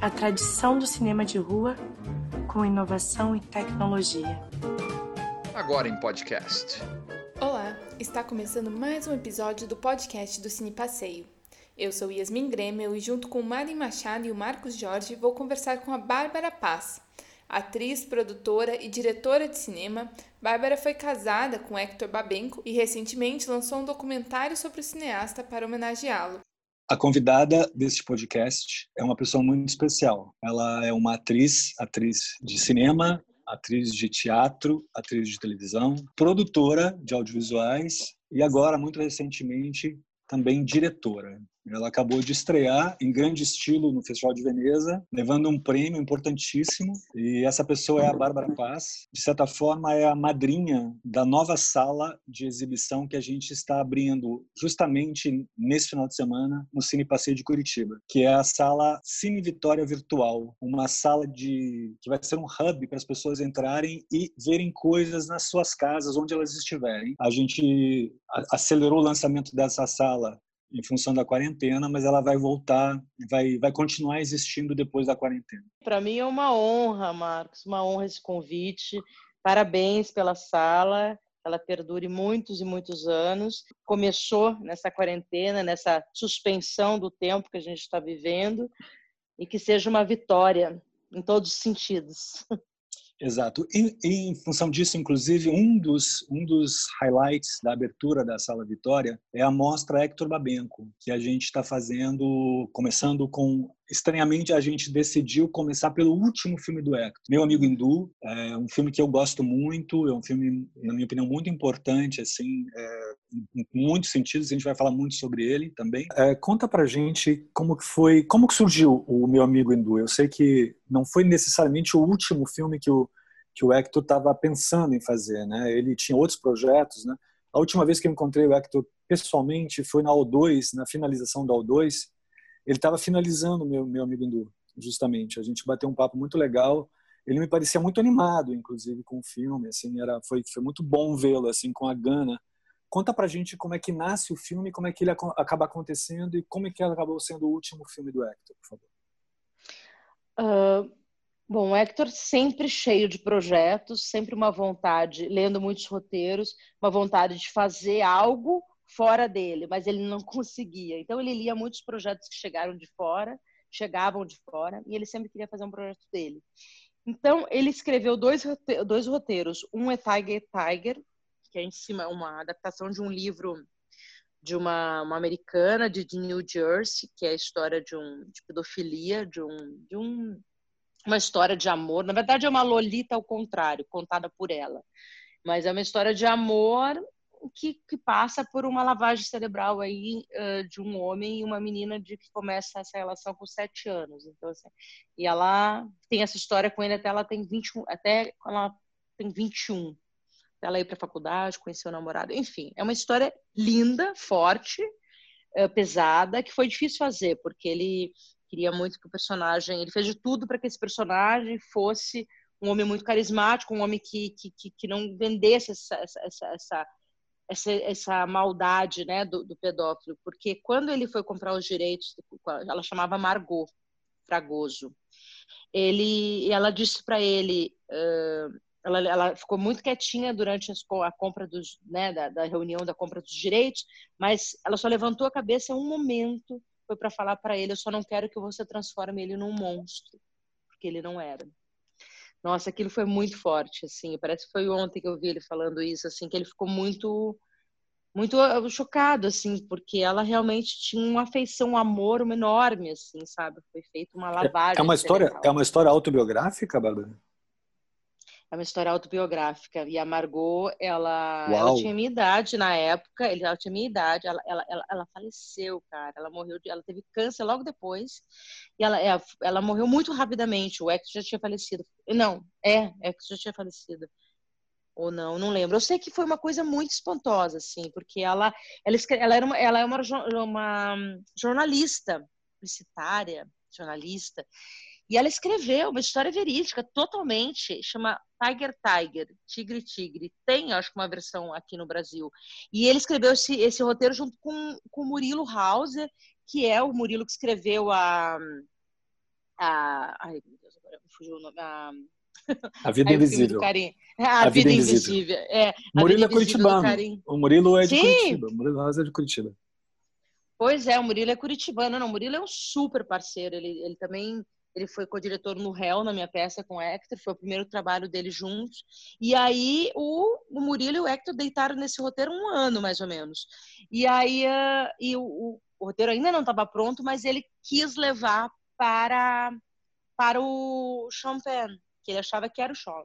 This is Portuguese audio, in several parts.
A tradição do cinema de rua com inovação e tecnologia. Agora em podcast. Olá, está começando mais um episódio do podcast do Cine Passeio. Eu sou Yasmin Gremel e junto com o Mari Machado e o Marcos Jorge vou conversar com a Bárbara Paz. Atriz, produtora e diretora de cinema, Bárbara foi casada com Hector Babenco e recentemente lançou um documentário sobre o cineasta para homenageá-lo. A convidada deste podcast é uma pessoa muito especial. Ela é uma atriz, atriz de cinema, atriz de teatro, atriz de televisão, produtora de audiovisuais e agora, muito recentemente, também diretora. Ela acabou de estrear em grande estilo no Festival de Veneza, levando um prêmio importantíssimo. E essa pessoa é a Bárbara Paz. De certa forma, é a madrinha da nova sala de exibição que a gente está abrindo justamente nesse final de semana no Cine Passeio de Curitiba, que é a sala Cine Vitória Virtual, uma sala de que vai ser um hub para as pessoas entrarem e verem coisas nas suas casas, onde elas estiverem. A gente acelerou o lançamento dessa sala em função da quarentena, mas ela vai voltar, vai, vai continuar existindo depois da quarentena. Para mim é uma honra, Marcos, uma honra esse convite. Parabéns pela sala, ela perdure muitos e muitos anos. Começou nessa quarentena, nessa suspensão do tempo que a gente está vivendo, e que seja uma vitória em todos os sentidos. Exato. Em função disso, inclusive, um dos, um dos highlights da abertura da Sala Vitória é a mostra Hector Babenco, que a gente está fazendo, começando com estranhamente a gente decidiu começar pelo último filme do Hector, Meu Amigo Hindu, é um filme que eu gosto muito, é um filme, na minha opinião, muito importante, assim, é, em muitos sentidos, a gente vai falar muito sobre ele também. É, conta pra gente como que foi, como que surgiu o Meu Amigo Hindu. Eu sei que não foi necessariamente o último filme que o que o Hector estava pensando em fazer, né? Ele tinha outros projetos, né? A última vez que eu encontrei o Hector pessoalmente foi na O2, na finalização da O2, ele estava finalizando meu meu amigo Hindu, justamente. A gente bateu um papo muito legal. Ele me parecia muito animado, inclusive, com o filme. Assim, era foi foi muito bom vê-lo assim com a Gana. Conta pra gente como é que nasce o filme, como é que ele acaba acontecendo e como é que ele acabou sendo o último filme do Hector, por favor. Uh, bom, o Hector sempre cheio de projetos, sempre uma vontade, lendo muitos roteiros, uma vontade de fazer algo fora dele, mas ele não conseguia. Então ele lia muitos projetos que chegaram de fora, chegavam de fora, e ele sempre queria fazer um projeto dele. Então ele escreveu dois, dois roteiros. Um é Tiger Tiger, que é em cima uma adaptação de um livro de uma, uma americana de, New Jersey, que é a história de um de pedofilia, de um de um uma história de amor. Na verdade é uma Lolita ao contrário, contada por ela. Mas é uma história de amor que, que, passa por uma lavagem cerebral aí uh, de um homem e uma menina de que começa essa relação com sete anos. Então, assim, e ela tem essa história com ele até ela tem 21, até ela tem 21. Ela ir para a faculdade, conhecer o namorado, enfim, é uma história linda, forte, pesada, que foi difícil fazer, porque ele queria muito que o personagem, ele fez de tudo para que esse personagem fosse um homem muito carismático, um homem que, que, que, não vendesse essa, essa, essa essa, essa maldade né, do, do, pedófilo, porque quando ele foi comprar os direitos, ela chamava Margot Fragoso, ele, ela disse para ele, uh, ela, ela, ficou muito quietinha durante a compra dos, né, da, da, reunião da compra dos direitos, mas ela só levantou a cabeça um momento, foi para falar para ele, eu só não quero que você transforme ele num monstro, porque ele não era. Nossa, aquilo foi muito forte, assim. Parece que foi ontem que eu vi ele falando isso, assim, que ele ficou muito muito ah, chocado, assim, porque ela realmente tinha uma afeição, um amor enorme, assim, sabe? Foi feita uma lavagem. É uma história, é uma história autobiográfica, Bárbara? É uma história autobiográfica. E a Margot, ela, ela tinha minha idade na época, ela tinha minha idade, ela, ela, ela, ela, faleceu, cara. Ela morreu, de, ela teve câncer logo depois. E ela, ela, ela morreu muito rapidamente. O Hector já tinha falecido. Não, é, Hector já tinha falecido. Ou não, não lembro. Eu sei que foi uma coisa muito espantosa, assim, porque ela, ela, ela, era uma, ela é uma, uma jornalista publicitária, jornalista, e ela escreveu uma história verídica, totalmente, chama Tiger Tiger, Tigre Tigre. Tem, acho que uma versão aqui no Brasil. E ele escreveu esse, esse roteiro junto com, com o Murilo Hauser, que é o Murilo que escreveu a. a ai, meu Deus, agora me fugiu o nome. A, a Vida Invisível. A, a, Vida. Invisível. É, Murilo é curitibano. O Murilo é de Sim. Curitiba. O Murilo Hauser é de Curitiba. Pois é, o Murilo é curitibano. Não, o Murilo é um super parceiro. Ele, ele também ele foi co-diretor no Réu, na minha peça com o Hector, foi o primeiro trabalho dele juntos. E aí o, o Murilo e o Hector deitaram nesse roteiro um ano, mais ou menos. E aí uh, e o, o, o, roteiro ainda não estava pronto, mas ele quis levar para, para o Penn, que ele achava que era o Sean.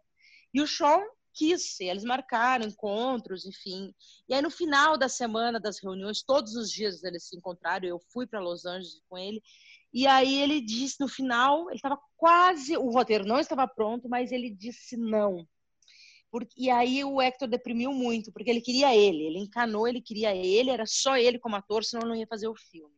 E o Sean quis, eles marcaram encontros, enfim. E aí no final da semana das reuniões, todos os dias eles se encontraram, eu fui para Los Angeles com ele, e aí ele disse no final, ele estava quase, o roteiro não estava pronto, mas ele disse não. Porque, e aí o Hector deprimiu muito, porque ele queria ele, ele encanou, ele queria ele, era só ele como ator, senão não ia fazer o filme.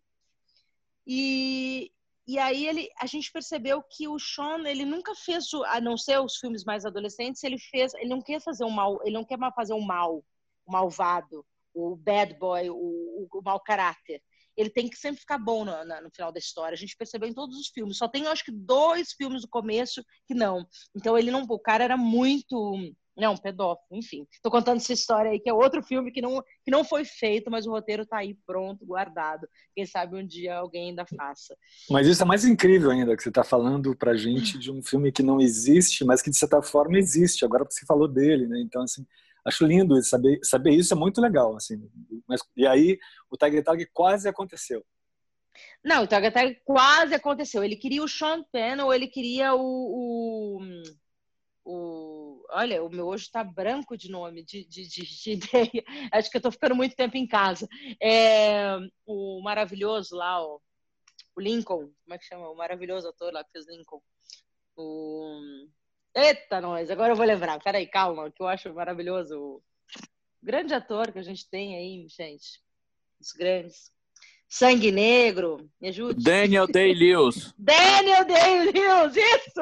E, e aí ele, a gente percebeu que o Sean, ele nunca fez, a não ser os filmes mais adolescentes, ele fez, ele não quer fazer um mal, ele não quer fazer um mal, o um malvado, o bad boy, o, o, o mau caráter ele tem que sempre ficar bom no, no, final da história. A gente percebeu em todos os filmes. Só tem, acho que, dois filmes do começo que não. Então, ele não. O cara era muito. Não, pedófilo, enfim. Tô contando essa história aí, que é outro filme que não, que não foi feito, mas o roteiro tá aí pronto, guardado. Quem sabe um dia alguém ainda faça. Mas isso é mais incrível ainda, que você tá falando pra gente de um filme que não existe, mas que de certa forma existe. Agora você falou dele, né? Então, assim, acho lindo saber saber isso é muito legal assim. Mas e aí o tag tag quase aconteceu. Não o tag tag quase aconteceu. Ele queria o Sean Penn ou ele queria o, o, o olha o meu hoje está branco de nome de, de, de, de, ideia. Acho que eu estou ficando muito tempo em casa. É, o maravilhoso lá o, o Lincoln como é que chama? O maravilhoso ator lá que fez Lincoln. O Eita, nós, agora eu vou lembrar. Peraí, calma, que eu acho maravilhoso. O grande ator que a gente tem aí, gente. Os grandes. Sangue Negro, me ajude. Daniel Day-Lewis. Daniel Day-Lewis, isso!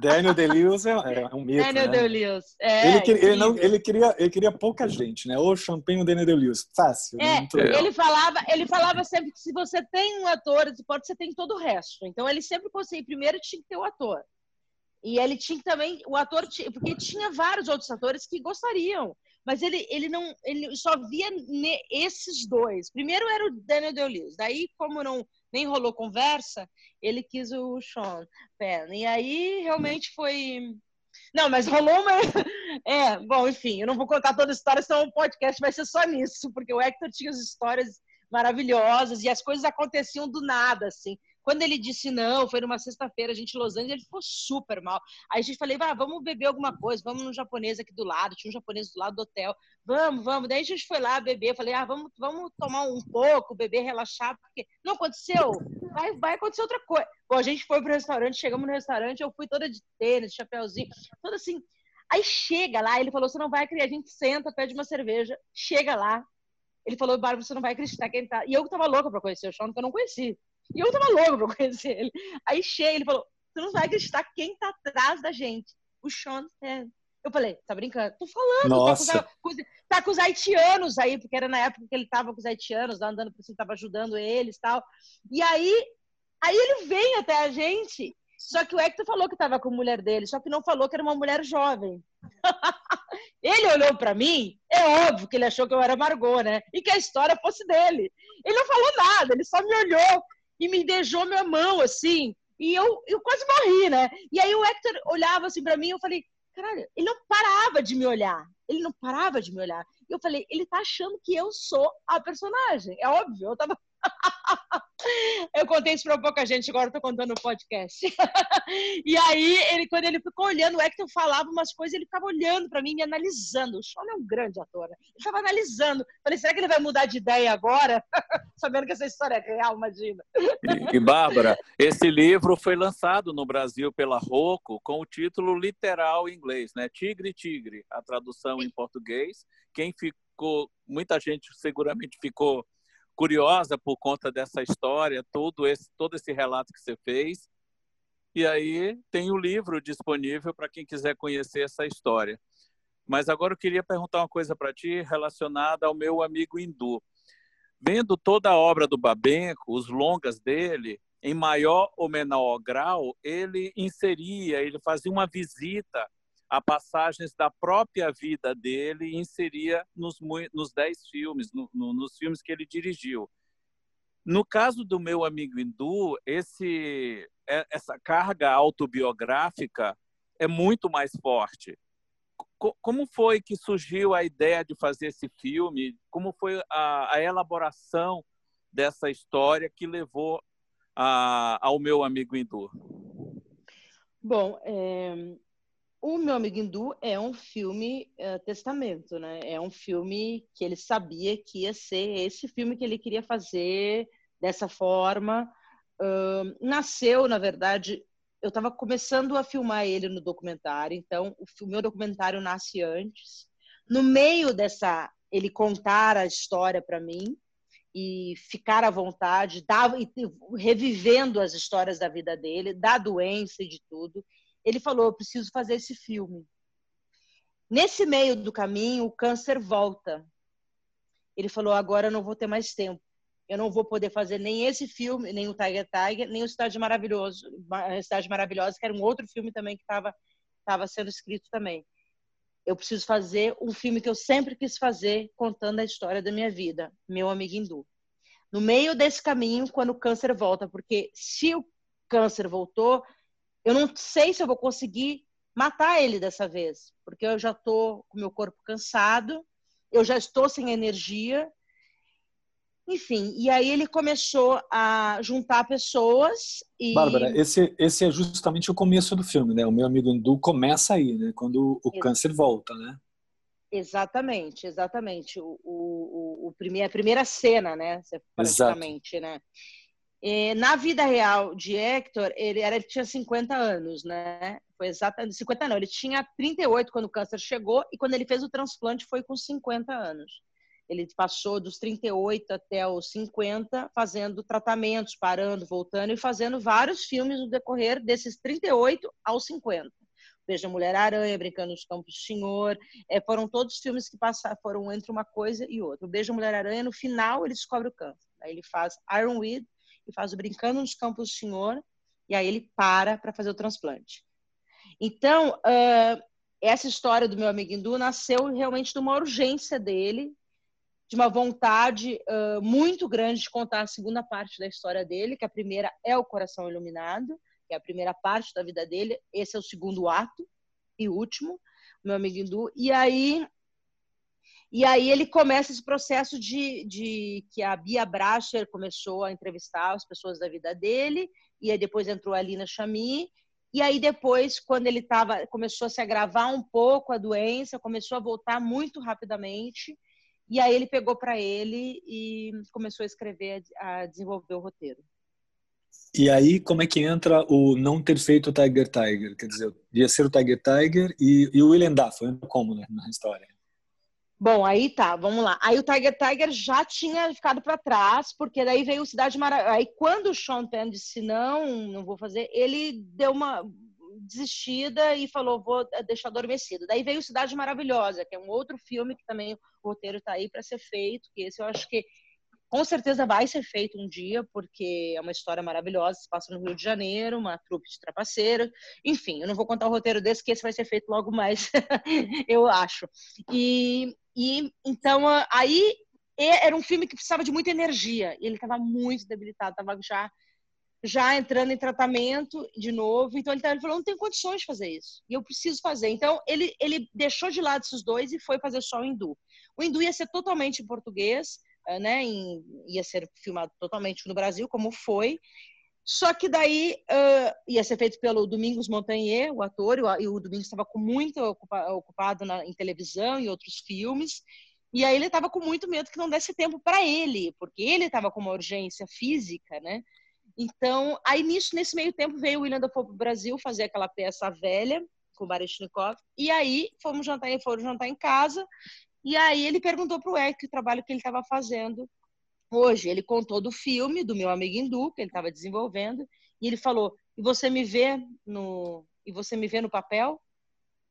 Daniel Day-Lewis é, é, um mito, Daniel né? Day-Lewis. É, ele, queria, ele, não, ele, queria, ele queria pouca gente, né? Ou Champagne ou Daniel Day-Lewis. Fácil. É, ele falava, ele falava sempre que se você tem um ator, pode você tem todo o resto. Então ele sempre conseguia, primeiro tinha que ter o ator. E ele tinha também, o ator, porque tinha vários outros atores que gostariam, mas ele, ele não, ele só via esses dois. Primeiro era o Daniel Day-Lewis, daí como não nem rolou conversa, ele quis o Sean Penn. E aí realmente foi não, mas rolou uma. É, bom, enfim, eu não vou contar toda a história, senão o podcast vai ser só nisso, porque o Hector tinha as histórias maravilhosas e as coisas aconteciam do nada, assim. Quando ele disse não, foi numa sexta-feira, a gente em Los Angeles, ele ficou super mal. Aí a gente falei, ah, vamos beber alguma coisa, vamos no japonês aqui do lado, tinha um japonês do lado do hotel, vamos, vamos. Daí a gente foi lá beber, falei, ah, vamos, vamos tomar um pouco, beber, relaxar, porque não aconteceu, vai, vai acontecer outra coisa. Bom, a gente foi pro restaurante, chegamos no restaurante, eu fui toda de tênis, chapéuzinho, toda assim. Aí chega lá, ele falou, você não vai acreditar, a gente senta, pede uma cerveja, chega lá, ele falou, Bárbara, você não vai acreditar quem tá. E eu tava louca pra conhecer o Sean, porque eu não conheci. E eu tava louco pra conhecer ele. Aí chega, ele falou: Você não vai acreditar quem tá atrás da gente. O Sean Penn. Eu falei, tá brincando? Tô falando, Nossa. Tá, com, tá com os haitianos aí, porque era na época que ele tava com os haitianos, lá andando por cima, tava ajudando eles e tal. E aí, aí ele vem até a gente, só que o Hector falou que tava com a mulher dele, só que não falou que era uma mulher jovem. ele olhou para mim, é óbvio que ele achou que eu era Margot, né? E que a história fosse dele. Ele não falou nada, ele só me olhou e me beijou minha mão, assim. E eu, eu quase morri, né? E aí o Hector olhava assim para mim, eu falei, caralho, ele não parava de me olhar. Ele não parava de me olhar. E eu falei, ele tá achando que eu sou a personagem. É óbvio, eu tava eu contei isso pra pouca gente, agora eu tô contando no podcast. e aí, ele, quando ele ficou olhando, o Hector falava umas coisas, ele ficava olhando para mim, me analisando. O Sean é um grande ator, né? Ele tava analisando. Falei, será que ele vai mudar de ideia agora? Sabendo que essa história é real, imagina. E, e, Bárbara, esse livro foi lançado no Brasil pela Rocco com o título literal em inglês, né? Tigre, Tigre, a tradução em português. Quem ficou, muita gente seguramente ficou curiosa por conta dessa história, todo esse, todo esse relato que você fez. E aí tem o livro disponível para quem quiser conhecer essa história. Mas agora eu queria perguntar uma coisa para ti relacionada ao meu amigo hindu. vendo toda a obra do Babenco, os longas dele, em maior ou menor grau, ele inseria, ele fazia uma visita a passagens da própria vida dele e inseria nos, nos dez filmes, no, no, nos filmes que ele dirigiu. No caso do meu amigo hindu, esse, é, essa carga autobiográfica é muito mais forte. Como foi que surgiu a ideia de fazer esse filme? Como foi a, a elaboração dessa história que levou a, ao meu amigo hindu? Bom, é, o meu amigo hindu é um filme é, testamento, né? É um filme que ele sabia que ia ser esse filme que ele queria fazer dessa forma. Uh, nasceu, na verdade, eu estava começando a filmar ele no documentário, então o meu documentário nasce antes. No meio dessa, ele contar a história para mim e ficar à vontade, revivendo as histórias da vida dele, da doença e de tudo ele falou: eu preciso fazer esse filme. Nesse meio do caminho, o câncer volta. Ele falou: agora eu não vou ter mais tempo. Eu não vou poder fazer nem esse filme, nem o Tiger Tiger, nem o Cidade Maravilhoso, Cidade Maravilhosa, que era um outro filme também que estava estava sendo escrito também. Eu preciso fazer um filme que eu sempre quis fazer, contando a história da minha vida, meu amigo hindu. No meio desse caminho, quando o câncer volta, porque se o câncer voltou, eu não sei se eu vou conseguir matar ele dessa vez, porque eu já estou com meu corpo cansado, eu já estou sem energia. Enfim, e aí ele começou a juntar pessoas e... Bárbara, esse, esse é justamente o começo do filme, né? O meu amigo Hindu começa aí, né? Quando o câncer volta, né? Exatamente, exatamente. O, o, o, a primeira cena, né? Praticamente, Exato. né? É, na vida real de Hector, ele, era, ele tinha 50 anos, né? Foi exatamente 50 não, ele tinha 38 quando o câncer chegou e quando ele fez o transplante foi com 50 anos. Ele passou dos 38 até os 50 fazendo tratamentos, parando, voltando e fazendo vários filmes no decorrer desses 38 aos 50. Veja Mulher Aranha, Brincando nos Campos do Senhor, é, foram todos filmes que passaram, foram entre uma coisa e outra. O Beijo Mulher Aranha, no final, ele descobre o câncer. Aí ele faz Iron Weed, e faz o Brincando nos Campos do Senhor, e aí ele para para fazer o transplante. Então, uh, essa história do meu amigo Hindu nasceu realmente de uma urgência dele, de uma vontade uh, muito grande de contar a segunda parte da história dele, que a primeira é o Coração Iluminado, que é a primeira parte da vida dele, esse é o segundo ato e último, meu amigo Hindu. E aí e aí ele começa esse processo de, de que a Bia Bracher começou a entrevistar as pessoas da vida dele, e aí depois entrou a Lina Chami, e aí depois, quando ele tava, começou a se agravar um pouco a doença, começou a voltar muito rapidamente, e aí ele pegou para ele e começou a escrever, a desenvolver o roteiro. E aí, como é que entra o não ter feito o Tiger Tiger? Quer dizer, ia ser o Tiger Tiger e, e o William Dafoe, como né, na história? Bom, aí tá, vamos lá. Aí o Tiger Tiger já tinha ficado para trás, porque daí veio o Cidade Maravilhosa. Aí quando o Sean Penn disse não, não vou fazer, ele deu uma desistida e falou vou deixar adormecido. Daí veio Cidade Maravilhosa, que é um outro filme que também o roteiro tá aí para ser feito, que esse eu acho que com certeza vai ser feito um dia, porque é uma história maravilhosa, se passa no Rio de Janeiro, uma trupe de trapaceiros. Enfim, eu não vou contar o roteiro desse, que esse vai ser feito logo mais, eu acho. E, e então aí era um filme que precisava de muita energia, e ele estava muito debilitado, estava já já entrando em tratamento de novo. Então ele, ele falou: não tem condições de fazer isso. E eu preciso fazer. Então ele, ele deixou de lado esses dois e foi fazer só o hindu. O hindu ia ser totalmente em português, né? Em, ia ser filmado totalmente no Brasil, como foi. Só que daí uh, ia ser feito pelo Domingos Montagnier, o ator, e o Domingos estava com muito ocupado na, em televisão e outros filmes. E aí ele estava com muito medo que não desse tempo para ele, porque ele estava com uma urgência física, né? Então, aí nisso, nesse meio tempo, veio o William Dafoe para o Brasil fazer aquela peça velha com o Baryshnikov. E aí fomos jantar, foram jantar em casa. E aí ele perguntou para o Eric o trabalho que ele estava fazendo hoje. Ele contou do filme do meu amigo Hindu que ele estava desenvolvendo e ele falou: "E você me vê no e você me vê no papel?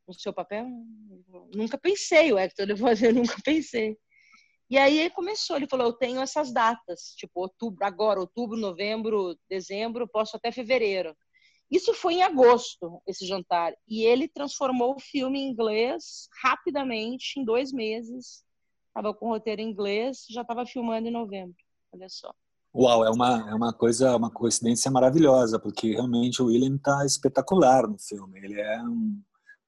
No seu papel?" Nunca pensei, o Hector levou a ver, nunca pensei. E aí começou, ele falou, eu tenho essas datas, tipo outubro, agora, outubro, novembro, dezembro, posso até fevereiro. Isso foi em agosto, esse jantar. E ele transformou o filme em inglês rapidamente, em dois meses. Estava com o roteiro em inglês, já estava filmando em novembro. Olha só. Uau, é uma, é uma coisa, uma coincidência maravilhosa, porque realmente o William está espetacular no filme. Ele é um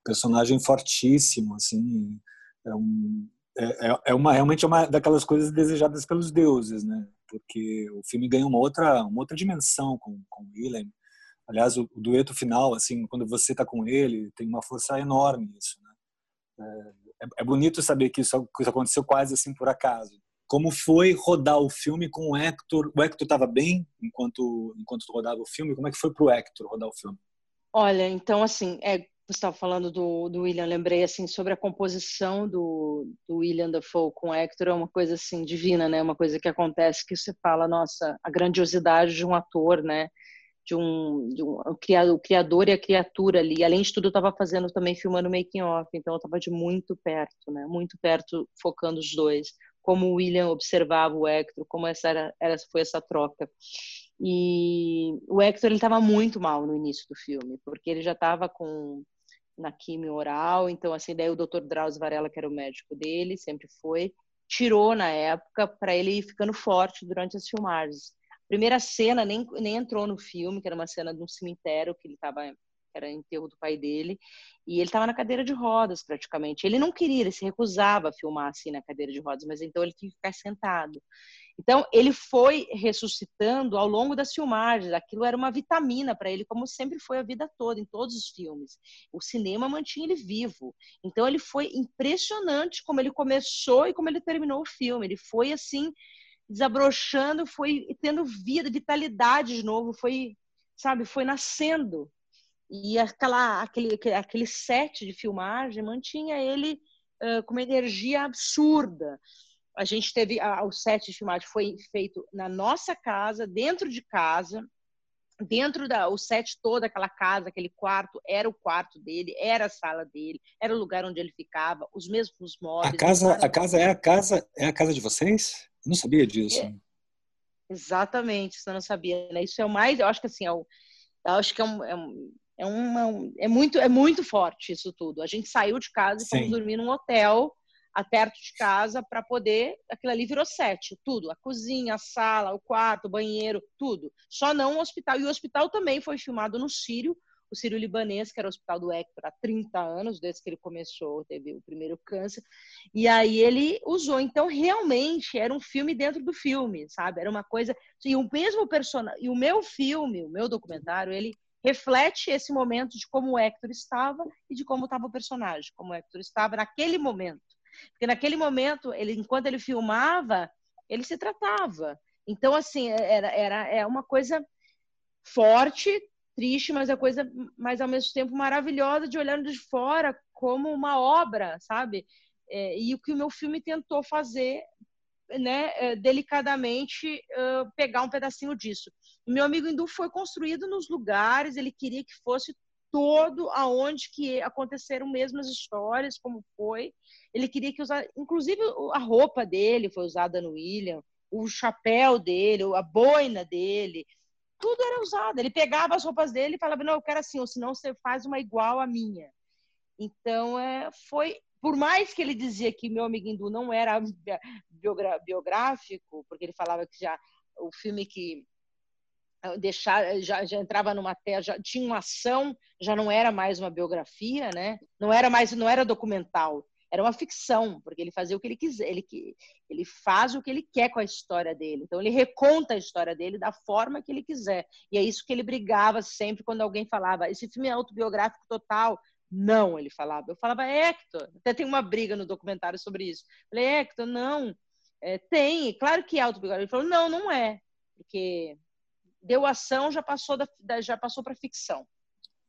personagem fortíssimo, assim, é, um, é, é, é uma realmente é uma daquelas coisas desejadas pelos deuses, né? Porque o filme ganha uma outra, uma outra dimensão com, com o William. Aliás, o, o dueto final, assim, quando você está com ele, tem uma força enorme isso, né? É, é, é bonito saber que isso, que isso aconteceu quase assim por acaso como foi rodar o filme com o Hector? O Hector estava bem enquanto enquanto rodava o filme? Como é que foi para o Hector rodar o filme? Olha, então assim, é, você estava falando do, do William, lembrei assim sobre a composição do, do William Dafoe com o Hector é uma coisa assim divina, né? Uma coisa que acontece que você fala, nossa, a grandiosidade de um ator, né? De um, de um o criador e a criatura ali. Além de tudo, eu estava fazendo também filmando making off, então eu estava de muito perto, né? Muito perto, focando os dois como o William observava o Hector, como essa era, era foi essa troca. E o Hector ele estava muito mal no início do filme, porque ele já estava com na quimio oral, então assim, daí o Dr. Drauzio Varela, que era o médico dele, sempre foi, tirou na época para ele ir ficando forte durante as filmagens. Primeira cena nem, nem entrou no filme, que era uma cena de um cemitério que ele estava era enterro do pai dele, e ele estava na cadeira de rodas praticamente. Ele não queria, ele se recusava a filmar assim na cadeira de rodas, mas então ele tinha que ficar sentado. Então ele foi ressuscitando ao longo das filmagens. Aquilo era uma vitamina para ele, como sempre foi a vida toda em todos os filmes. O cinema mantinha ele vivo. Então ele foi impressionante como ele começou e como ele terminou o filme. Ele foi assim desabrochando, foi tendo vida, vitalidade de novo, foi sabe, foi nascendo e aquela, aquele, aquele set de filmagem mantinha ele uh, com uma energia absurda. A gente teve a, o set de filmagem foi feito na nossa casa, dentro de casa, dentro da o set todo aquela casa, aquele quarto era o quarto dele, era a sala dele, era o lugar onde ele ficava, os mesmos móveis. A casa, a casa é a casa é a casa de vocês? Eu não sabia disso. É, exatamente, você não sabia. Né? Isso é o mais, eu acho que assim, é o, eu acho que é um, é um é, uma, é, muito, é muito forte isso tudo. A gente saiu de casa e fomos dormir num hotel perto de casa para poder. Aquilo ali virou sete, tudo: a cozinha, a sala, o quarto, o banheiro, tudo. Só não o hospital. E o hospital também foi filmado no Sírio, o Sírio Libanês, que era o hospital do Hector há 30 anos, desde que ele começou, teve o primeiro câncer. E aí ele usou. Então, realmente, era um filme dentro do filme, sabe? Era uma coisa. E o mesmo personagem. E o meu filme, o meu documentário, ele reflete esse momento de como o Hector estava e de como estava o personagem, como o Hector estava naquele momento. Porque naquele momento, ele, enquanto ele filmava, ele se tratava. Então, assim, era, era é uma coisa forte, triste, mas é coisa, mas ao mesmo tempo maravilhosa de olhando de fora como uma obra, sabe? É, e o que o meu filme tentou fazer né, eh, delicadamente uh, pegar um pedacinho disso. O meu amigo hindu foi construído nos lugares, ele queria que fosse todo aonde que aconteceram mesmo as histórias, como foi. Ele queria que usar, inclusive a roupa dele foi usada no William, o chapéu dele, a boina dele, tudo era usado. Ele pegava as roupas dele e falava: "Não, eu quero assim, ou senão você faz uma igual à minha". Então, é, foi por mais que ele dizia que meu amigo hindu não era biográfico, porque ele falava que já o filme que ah, deixar já, já entrava numa terra, já tinha uma ação, já não era mais uma biografia, né? Não era mais, não era documental, era uma ficção, porque ele fazia o que ele quiser, ele ele faz o que ele quer com a história dele. Então ele reconta a história dele da forma que ele quiser. E é isso que ele brigava sempre quando alguém falava: "Esse filme é autobiográfico total". Não, ele falava. Eu falava, Hector, até tem uma briga no documentário sobre isso. Eu falei, Hector, não, é, tem, claro que é autobiográfico. Ele falou, não, não é, porque deu ação, já passou da, já passou para ficção.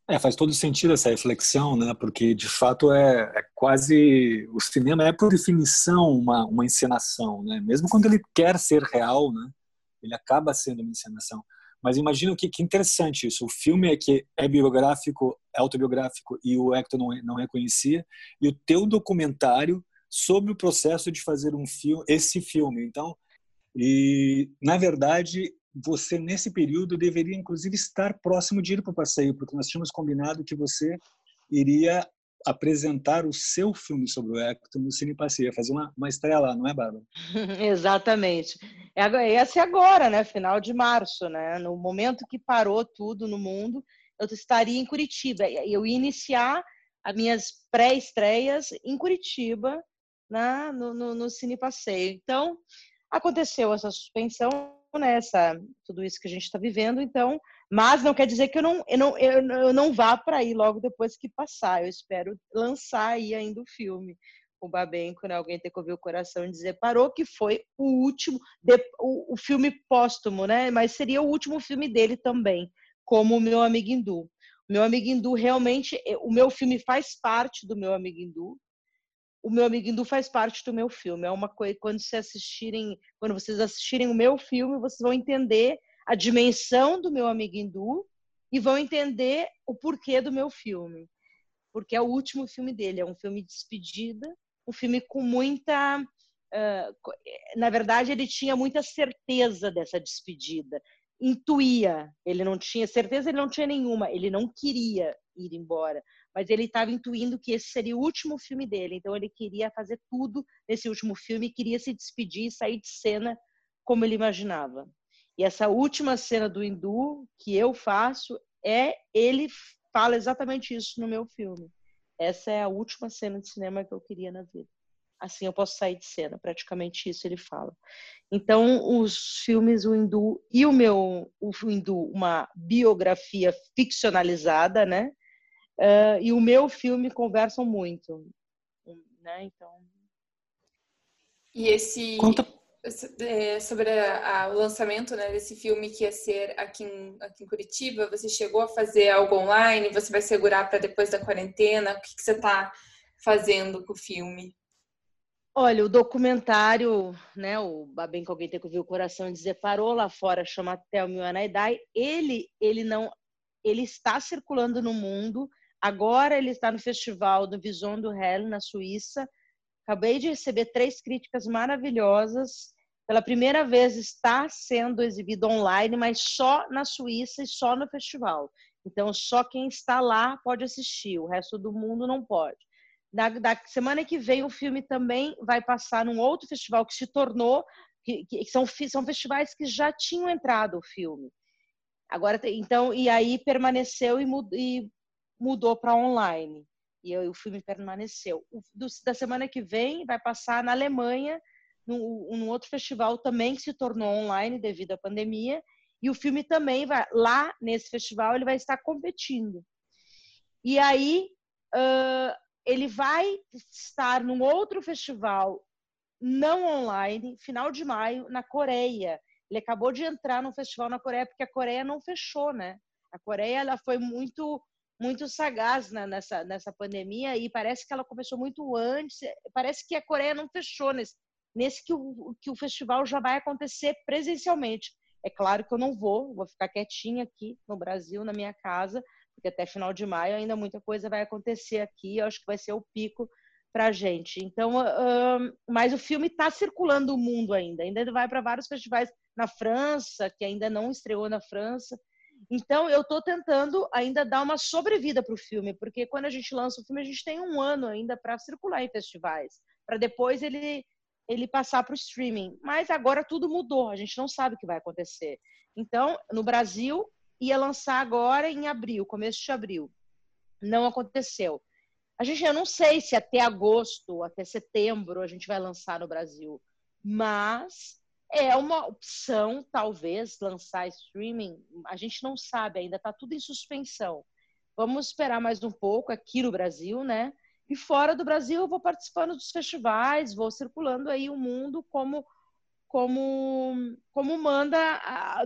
É, faz todo sentido essa reflexão, né? Porque de fato é, é, quase o cinema é por definição uma, uma encenação, né? Mesmo quando ele quer ser real, né? Ele acaba sendo uma encenação. Mas imagina que, que interessante isso. O filme é que é biográfico, é autobiográfico e o Hector não, não reconhecia. E o teu documentário sobre o processo de fazer um filme, esse filme. Então, e na verdade, você nesse período deveria inclusive estar próximo de ir para o passeio, porque nós tínhamos combinado que você iria apresentar o seu filme sobre o Hector no Cine Passeio, fazer uma, uma estreia lá, não é, Bárbara? Exatamente. É, ia ser agora, né? Final de março, né? No momento que parou tudo no mundo, eu estaria em Curitiba. Eu ia iniciar as minhas pré-estreias em Curitiba, na, no, no, no Cine Passeio. Então, aconteceu essa suspensão, né? Tudo isso que a gente está vivendo, então mas não quer dizer que eu não, eu não, eu não vá para aí logo depois que passar. Eu espero lançar aí ainda o filme. O Babenco, né? Alguém ter que ouvir o coração e dizer parou, que foi o último, de, o, o filme póstumo, né? Mas seria o último filme dele também, como o meu amigo Hindu. O meu amigo Hindu realmente, eh, o meu filme faz parte do meu amigo Hindu. O meu amigo Hindu faz parte do meu filme. É uma coisa quando vocês assistirem, quando vocês assistirem o meu filme, vocês vão entender a dimensão do meu amigo hindu e vão entender o porquê do meu filme. Porque é o último filme dele, é um filme de despedida, um filme com muita. Uh, na verdade, ele tinha muita certeza dessa despedida, intuía. Ele não tinha certeza, ele não tinha nenhuma, ele não queria ir embora, mas ele estava intuindo que esse seria o último filme dele. Então, ele queria fazer tudo nesse último filme, queria se despedir e sair de cena como ele imaginava. E essa última cena do hindu que eu faço é ele fala exatamente isso no meu filme. Essa é a última cena de cinema que eu queria na vida. Assim eu posso sair de cena, praticamente isso ele fala. Então, os filmes o hindu e o meu o hindu uma biografia ficcionalizada, né? Uh, e o meu filme conversam muito, né? Então. E esse Conta é, sobre a, a, o lançamento né, desse filme que ia ser aqui em, aqui em Curitiba, você chegou a fazer algo online? Você vai segurar para depois da quarentena? O que, que você está fazendo com o filme? Olha, o documentário, né, o Bem que alguém tem que ouvir o coração dizer parou lá fora, chama Tell Me When I Die, ele, ele não, ele está circulando no mundo. Agora ele está no festival do Vision do Hell na Suíça. Acabei de receber três críticas maravilhosas pela primeira vez está sendo exibido online, mas só na Suíça e só no festival. Então, só quem está lá pode assistir, o resto do mundo não pode. Da, da semana que vem, o filme também vai passar num outro festival que se tornou, que, que são, são festivais que já tinham entrado o filme. Agora, então, e aí permaneceu e, mud, e mudou para online. E o filme permaneceu. O, do, da semana que vem vai passar na Alemanha num, num outro festival também que se tornou online devido à pandemia. E o filme também vai lá nesse festival ele vai estar competindo. E aí uh, ele vai estar num outro festival não online, final de maio, na Coreia. Ele acabou de entrar no festival na Coreia porque a Coreia não fechou, né? A Coreia ela foi muito muito sagaz né, nessa nessa pandemia e parece que ela começou muito antes. Parece que a Coreia não fechou nesse nesse que o, que o festival já vai acontecer presencialmente. É claro que eu não vou, vou ficar quietinha aqui no Brasil, na minha casa, porque até final de maio ainda muita coisa vai acontecer aqui. Eu acho que vai ser o pico para a gente. Então, uh, mas o filme está circulando o mundo ainda, ainda vai para vários festivais na França, que ainda não estreou na França. Então, eu estou tentando ainda dar uma sobrevida para o filme, porque quando a gente lança o filme, a gente tem um ano ainda para circular em festivais, para depois ele ele passar para o streaming. Mas agora tudo mudou, a gente não sabe o que vai acontecer. Então, no Brasil, ia lançar agora em abril, começo de abril. Não aconteceu. A gente, eu não sei se até agosto, até setembro, a gente vai lançar no Brasil. Mas é uma opção, talvez, lançar streaming. A gente não sabe ainda, está tudo em suspensão. Vamos esperar mais um pouco aqui no Brasil, né? E fora do Brasil, eu vou participando dos festivais, vou circulando aí o mundo como como como manda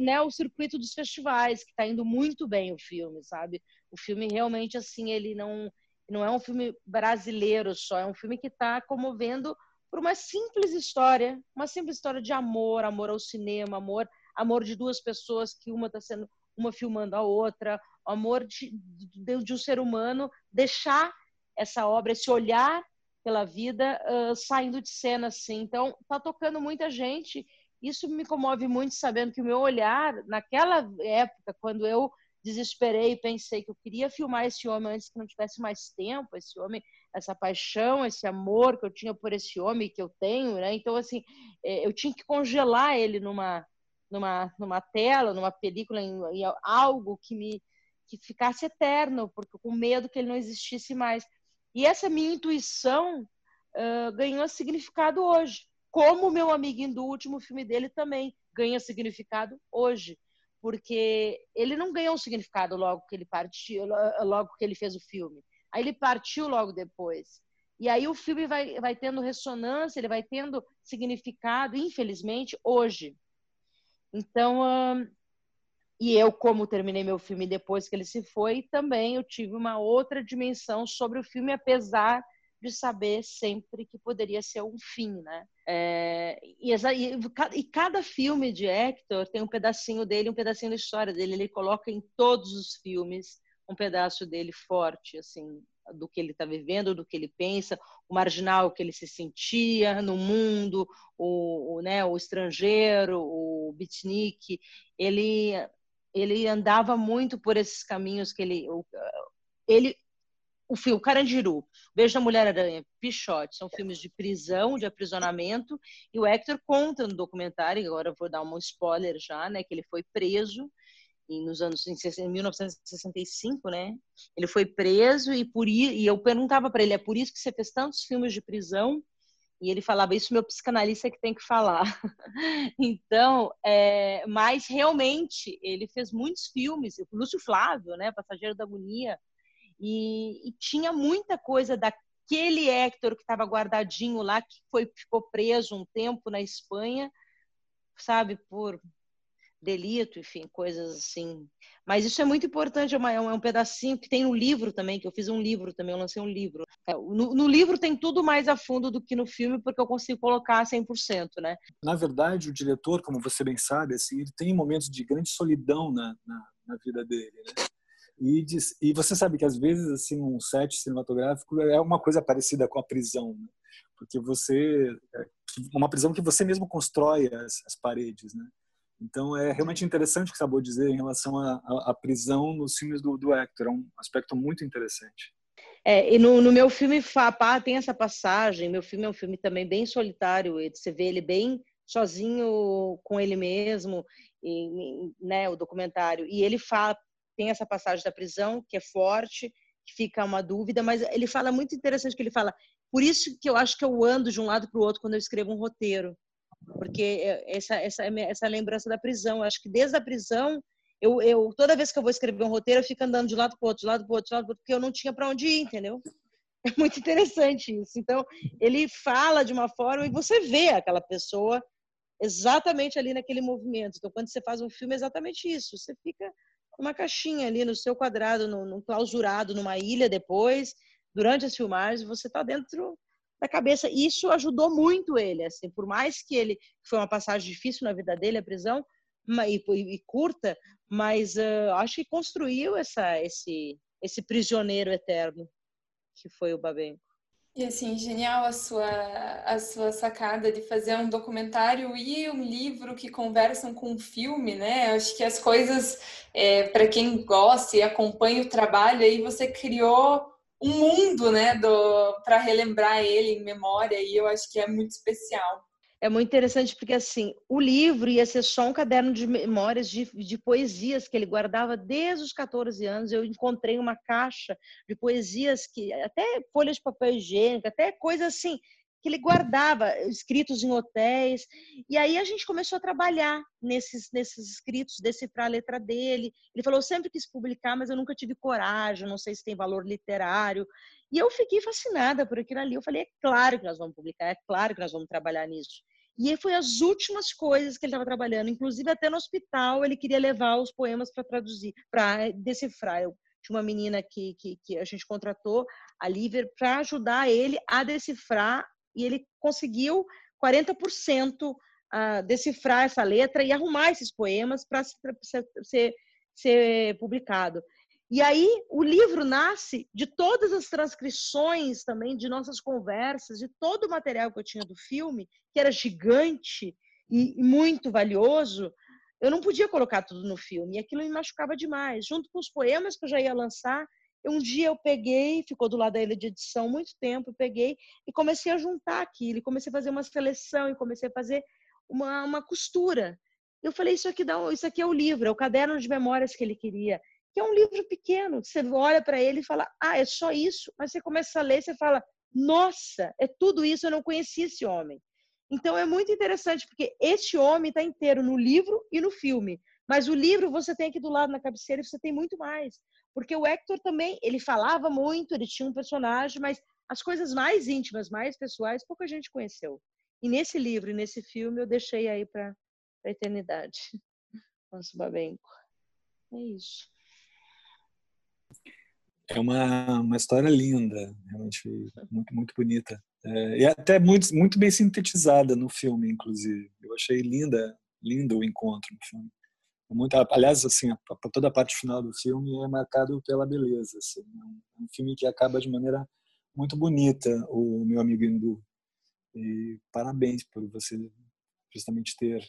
né, o circuito dos festivais, que está indo muito bem o filme, sabe? O filme realmente assim, ele não não é um filme brasileiro só, é um filme que está comovendo por uma simples história, uma simples história de amor, amor ao cinema, amor, amor de duas pessoas que uma está sendo uma filmando a outra, amor de, de, de um ser humano deixar essa obra, esse olhar pela vida uh, saindo de cena assim. Então, tá tocando muita gente. Isso me comove muito sabendo que o meu olhar naquela época, quando eu desesperei e pensei que eu queria filmar esse homem antes que não tivesse mais tempo, esse homem, essa paixão, esse amor que eu tinha por esse homem que eu tenho, né? Então assim, é, eu tinha que congelar ele numa numa numa tela, numa película, em, em algo que me que ficasse eterno, porque com medo que ele não existisse mais. E essa minha intuição uh, ganhou significado hoje, como o meu amiguinho do último filme dele também ganha significado hoje, porque ele não ganhou significado logo que ele partiu, logo que ele fez o filme. Aí ele partiu logo depois. E aí o filme vai, vai tendo ressonância, ele vai tendo significado, infelizmente, hoje. Então, e eu, como terminei meu filme depois que ele se foi, também eu tive uma outra dimensão sobre o filme, apesar de saber sempre que poderia ser um fim, né? É, e, e, cada filme de Hector tem um pedacinho dele, um pedacinho da história dele. Ele coloca em todos os filmes um pedaço dele forte, assim, do que ele está vivendo, do que ele pensa, o marginal que ele se sentia no mundo, o, o, né, o estrangeiro, o beatnik. Ele ele andava muito por esses caminhos que ele ele o filme Carandiru, Beijo da Mulher-Aranha, Pichote, são filmes de prisão, de aprisionamento, e o Hector conta no documentário, agora vou dar um spoiler já, né, que ele foi preso nos anos em 1965, né? Ele foi preso e por e eu perguntava para ele, é por isso que você fez tantos filmes de prisão? E ele falava, isso meu psicanalista que tem que falar. então, é, mas realmente ele fez muitos filmes, o Lúcio Flávio, né, Passageiro da Agonia, e, e tinha muita coisa daquele Hector que estava guardadinho lá, que foi ficou preso um tempo na Espanha, sabe, por delito, enfim, coisas assim. Mas isso é muito importante, é, uma, é um pedacinho que tem no livro também, que eu fiz um livro também, eu lancei um livro. É, no, no, livro tem tudo mais a fundo do que no filme, porque eu consigo colocar 100%, né? Na verdade, o diretor, como você bem sabe, assim, ele tem momentos de grande solidão na, na, na vida dele, né? E, diz, e você sabe que às vezes assim um set cinematográfico é uma coisa parecida com a prisão, né? porque você é, uma prisão que você mesmo constrói as, as paredes, né? Então é realmente interessante o que você acabou de dizer em relação à prisão nos filmes do, do Hector, é um aspecto muito interessante. É, e no, no, meu filme Fapá tem essa passagem. Meu filme é um filme também bem solitário. Você vê ele bem sozinho com ele mesmo, e, né, o documentário. E ele fala, tem essa passagem da prisão que é forte, que fica uma dúvida, mas ele fala muito interessante que ele fala. Por isso que eu acho que eu ando de um lado para o outro quando eu escrevo um roteiro porque é, essa, essa, essa lembrança da prisão. Acho que desde a prisão, eu, eu toda vez que eu vou escrever um roteiro, eu fico andando de lado para outro, de lado para outro, lado outro, porque eu não tinha para onde ir, entendeu? É muito interessante isso. Então, ele fala de uma forma e você vê aquela pessoa exatamente ali naquele movimento. Então, quando você faz um filme, é exatamente isso. Você fica numa caixinha ali no seu quadrado, num, num clausurado numa ilha depois, durante as filmagens, você está dentro da cabeça. E isso ajudou muito ele, assim, por mais que ele foi uma passagem difícil na vida dele, a prisão, e, e curta, mas uh, acho que construiu essa, esse, esse prisioneiro eterno que foi o Babenco. E assim, genial a sua, a sua sacada de fazer um documentário e um livro que conversam com um filme, né? Acho que as coisas, é, para quem gosta e acompanha o trabalho, aí você criou um mundo, né, para relembrar ele em memória e eu acho que é muito especial. É muito interessante porque assim, o livro ia ser só um caderno de memórias de, de poesias que ele guardava desde os 14 anos. Eu encontrei uma caixa de poesias que até folhas de papel higiênico, até coisas assim que ele guardava escritos em hotéis. E aí a gente começou a trabalhar nesses, nesses escritos, decifrar a letra dele. Ele falou: sempre quis publicar, mas eu nunca tive coragem, não sei se tem valor literário. E eu fiquei fascinada por aquilo ali. Eu falei: é claro que nós vamos publicar, é claro que nós vamos trabalhar nisso. E foi as últimas coisas que ele estava trabalhando, inclusive até no hospital ele queria levar os poemas para traduzir, para decifrar. Eu tinha uma menina que, que, que a gente contratou, a Liver, para ajudar ele a decifrar e ele conseguiu 40% uh, decifrar essa letra e arrumar esses poemas para ser, ser, publicado. E aí o livro nasce de todas as transcrições também de nossas conversas, de todo o material que eu tinha do filme, que era gigante e muito valioso. Eu não podia colocar tudo no filme, e aquilo me machucava demais. Junto com os poemas que eu já ia lançar, um dia eu peguei, ficou do lado da ilha de edição muito tempo, peguei e comecei a juntar aquilo, comecei a fazer uma seleção e comecei a fazer uma, uma costura. Eu falei, isso aqui, dá, isso aqui é o livro, é o caderno de memórias que ele queria, que é um livro pequeno. Você olha para ele e fala, ah, é só isso. Mas você começa a ler e você fala, nossa, é tudo isso, eu não conhecia esse homem. Então é muito interessante, porque este homem está inteiro no livro e no filme. Mas o livro você tem aqui do lado na cabeceira e você tem muito mais. Porque o Hector também, ele falava muito, ele tinha um personagem, mas as coisas mais íntimas, mais pessoais, pouca gente conheceu. E nesse livro, nesse filme, eu deixei aí para a eternidade. Nosso Babenco. É isso. É uma, uma história linda, realmente muito, muito bonita. É, e até muito, muito bem sintetizada no filme, inclusive. Eu achei linda, lindo o encontro no filme. É muito, aliás, assim, toda a parte final do filme é marcado pela beleza. Assim, é um filme que acaba de maneira muito bonita, o meu amigo Hindu. E parabéns por você justamente ter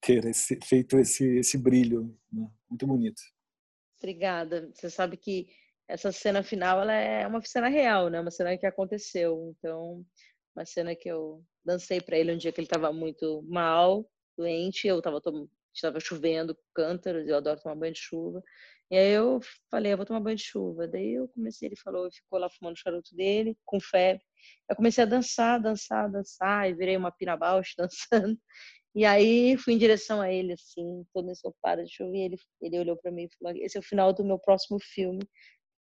ter esse, feito esse esse brilho, né? muito bonito. Obrigada. Você sabe que essa cena final ela é uma cena real, né? Uma cena que aconteceu. Então, uma cena que eu dancei para ele um dia que ele estava muito mal, doente, eu estava estava chovendo, cântaros, eu adoro tomar banho de chuva. E aí eu falei, eu vou tomar banho de chuva. Daí eu comecei, ele falou, ficou lá fumando o charuto dele, com febre. Eu comecei a dançar, dançar, dançar, e virei uma pina bausch dançando. E aí fui em direção a ele, assim, todo ensopado de chuva, e ele, ele olhou para mim e falou, esse é o final do meu próximo filme,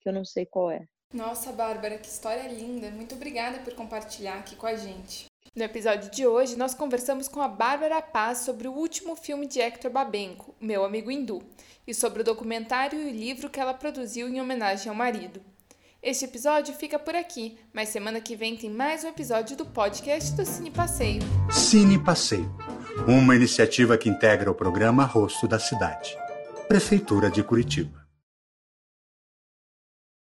que eu não sei qual é. Nossa, Bárbara, que história linda. Muito obrigada por compartilhar aqui com a gente. No episódio de hoje, nós conversamos com a Bárbara Paz sobre o último filme de Hector Babenco, Meu Amigo Hindu, e sobre o documentário e o livro que ela produziu em homenagem ao marido. Este episódio fica por aqui, mas semana que vem tem mais um episódio do podcast do Cine Passeio. Cine Passeio, uma iniciativa que integra o programa Rosto da Cidade, Prefeitura de Curitiba.